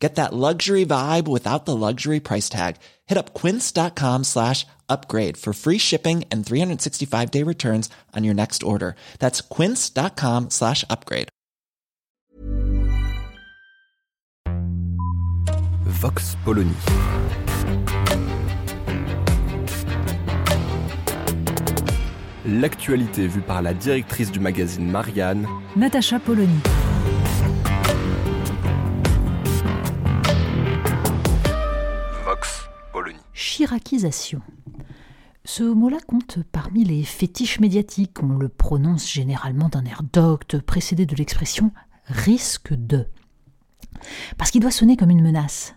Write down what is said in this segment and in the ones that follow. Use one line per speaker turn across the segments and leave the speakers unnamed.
Get that luxury vibe without the luxury price tag. Hit up quince.com slash upgrade for free shipping and 365 day returns on your next order. That's quince.com slash upgrade.
Vox Polony. L'actualité vue par la directrice du magazine Marianne,
Natacha Polony. Chiracisation. Ce mot-là compte parmi les fétiches médiatiques. On le prononce généralement d'un air docte, précédé de l'expression risque de. Parce qu'il doit sonner comme une menace.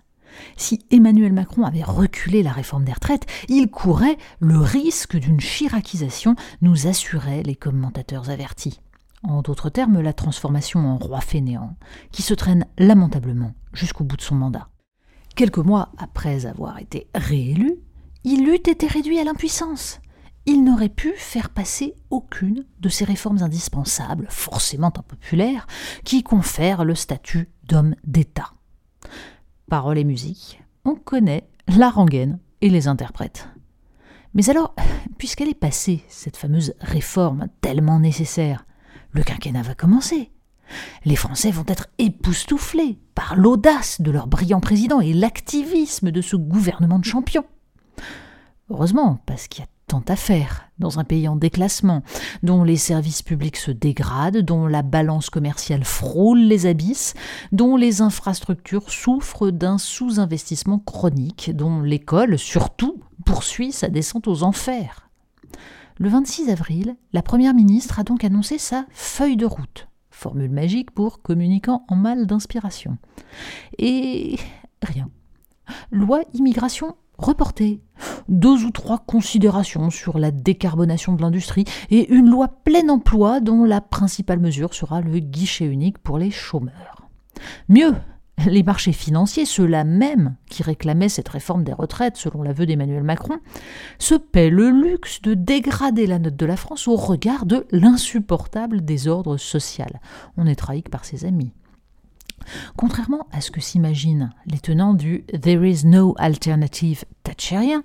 Si Emmanuel Macron avait reculé la réforme des retraites, il courait le risque d'une chiracisation, nous assuraient les commentateurs avertis. En d'autres termes, la transformation en roi fainéant, qui se traîne lamentablement jusqu'au bout de son mandat. Quelques mois après avoir été réélu, il eût été réduit à l'impuissance. Il n'aurait pu faire passer aucune de ces réformes indispensables, forcément impopulaires, qui confèrent le statut d'homme d'État. Paroles et musique, on connaît la rengaine et les interprètes. Mais alors, puisqu'elle est passée, cette fameuse réforme tellement nécessaire, le quinquennat va commencer. Les Français vont être époustouflés par l'audace de leur brillant président et l'activisme de ce gouvernement de champions. Heureusement, parce qu'il y a tant à faire dans un pays en déclassement, dont les services publics se dégradent, dont la balance commerciale frôle les abysses, dont les infrastructures souffrent d'un sous-investissement chronique, dont l'école, surtout, poursuit sa descente aux enfers. Le 26 avril, la Première ministre a donc annoncé sa feuille de route, formule magique pour communicant en mal d'inspiration. Et rien. Loi immigration reportée, deux ou trois considérations sur la décarbonation de l'industrie et une loi plein emploi dont la principale mesure sera le guichet unique pour les chômeurs. Mieux, les marchés financiers, ceux-là même qui réclamaient cette réforme des retraites selon l'aveu d'Emmanuel Macron, se paient le luxe de dégrader la note de la France au regard de l'insupportable désordre social. On est trahi par ses amis. Contrairement à ce que s'imaginent les tenants du There is no alternative thatcherien,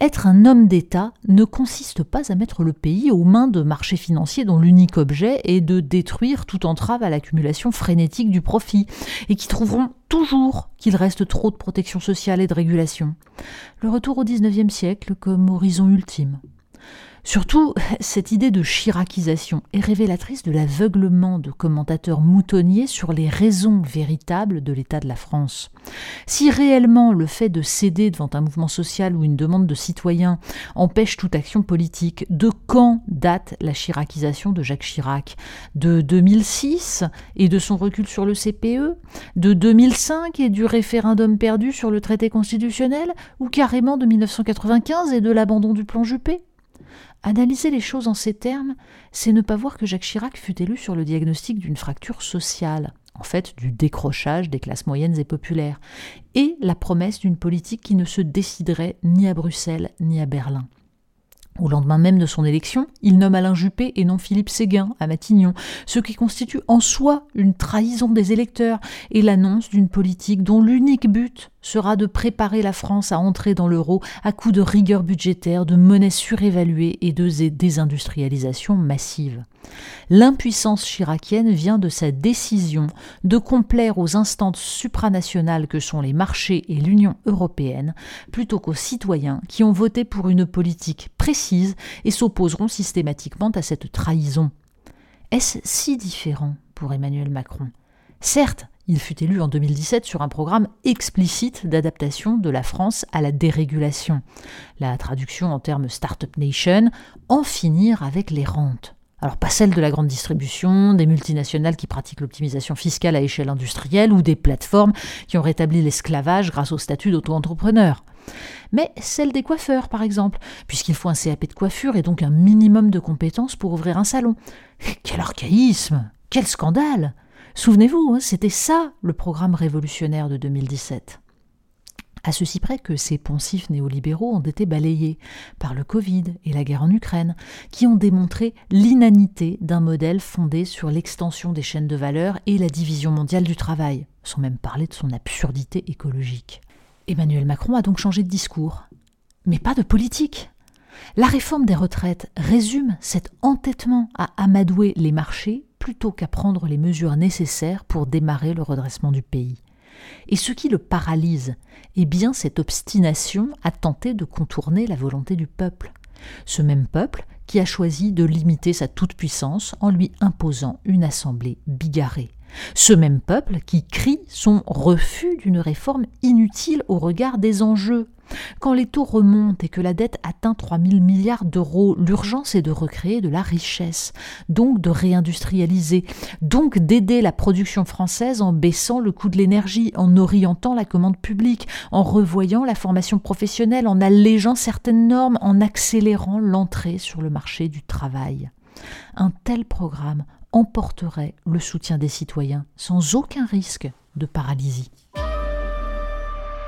être un homme d'État ne consiste pas à mettre le pays aux mains de marchés financiers dont l'unique objet est de détruire toute entrave à l'accumulation frénétique du profit, et qui trouveront toujours qu'il reste trop de protection sociale et de régulation. Le retour au XIXe siècle comme horizon ultime. Surtout, cette idée de chiracisation est révélatrice de l'aveuglement de commentateurs moutonniers sur les raisons véritables de l'état de la France. Si réellement le fait de céder devant un mouvement social ou une demande de citoyens empêche toute action politique, de quand date la chiracisation de Jacques Chirac? De 2006 et de son recul sur le CPE De 2005 et du référendum perdu sur le traité constitutionnel? Ou carrément de 1995 et de l'abandon du plan Juppé? Analyser les choses en ces termes, c'est ne pas voir que Jacques Chirac fut élu sur le diagnostic d'une fracture sociale, en fait du décrochage des classes moyennes et populaires, et la promesse d'une politique qui ne se déciderait ni à Bruxelles ni à Berlin. Au lendemain même de son élection, il nomme Alain Juppé et non Philippe Séguin à Matignon, ce qui constitue en soi une trahison des électeurs et l'annonce d'une politique dont l'unique but sera de préparer la France à entrer dans l'euro à coup de rigueur budgétaire, de monnaie surévaluée et de désindustrialisation massive. L'impuissance chiracienne vient de sa décision de complaire aux instances supranationales que sont les marchés et l'Union européenne, plutôt qu'aux citoyens qui ont voté pour une politique précise et s'opposeront systématiquement à cette trahison. Est-ce si différent pour Emmanuel Macron? Certes, il fut élu en 2017 sur un programme explicite d'adaptation de la France à la dérégulation. La traduction en termes Startup Nation, en finir avec les rentes. Alors pas celle de la grande distribution, des multinationales qui pratiquent l'optimisation fiscale à échelle industrielle ou des plateformes qui ont rétabli l'esclavage grâce au statut d'auto-entrepreneur. mais celle des coiffeurs, par exemple, puisqu'il faut un CAP de coiffure et donc un minimum de compétences pour ouvrir un salon. Quel archaïsme Quel scandale Souvenez-vous, hein, c'était ça le programme révolutionnaire de 2017. À ceci près que ces poncifs néolibéraux ont été balayés par le Covid et la guerre en Ukraine, qui ont démontré l'inanité d'un modèle fondé sur l'extension des chaînes de valeur et la division mondiale du travail, sans même parler de son absurdité écologique. Emmanuel Macron a donc changé de discours, mais pas de politique. La réforme des retraites résume cet entêtement à amadouer les marchés plutôt qu'à prendre les mesures nécessaires pour démarrer le redressement du pays. Et ce qui le paralyse est bien cette obstination à tenter de contourner la volonté du peuple. Ce même peuple qui a choisi de limiter sa toute-puissance en lui imposant une assemblée bigarrée. Ce même peuple qui crie son refus d'une réforme inutile au regard des enjeux. Quand les taux remontent et que la dette atteint 3 000 milliards d'euros, l'urgence est de recréer de la richesse, donc de réindustrialiser, donc d'aider la production française en baissant le coût de l'énergie, en orientant la commande publique, en revoyant la formation professionnelle, en allégeant certaines normes, en accélérant l'entrée sur le marché du travail. Un tel programme emporterait le soutien des citoyens sans aucun risque de paralysie.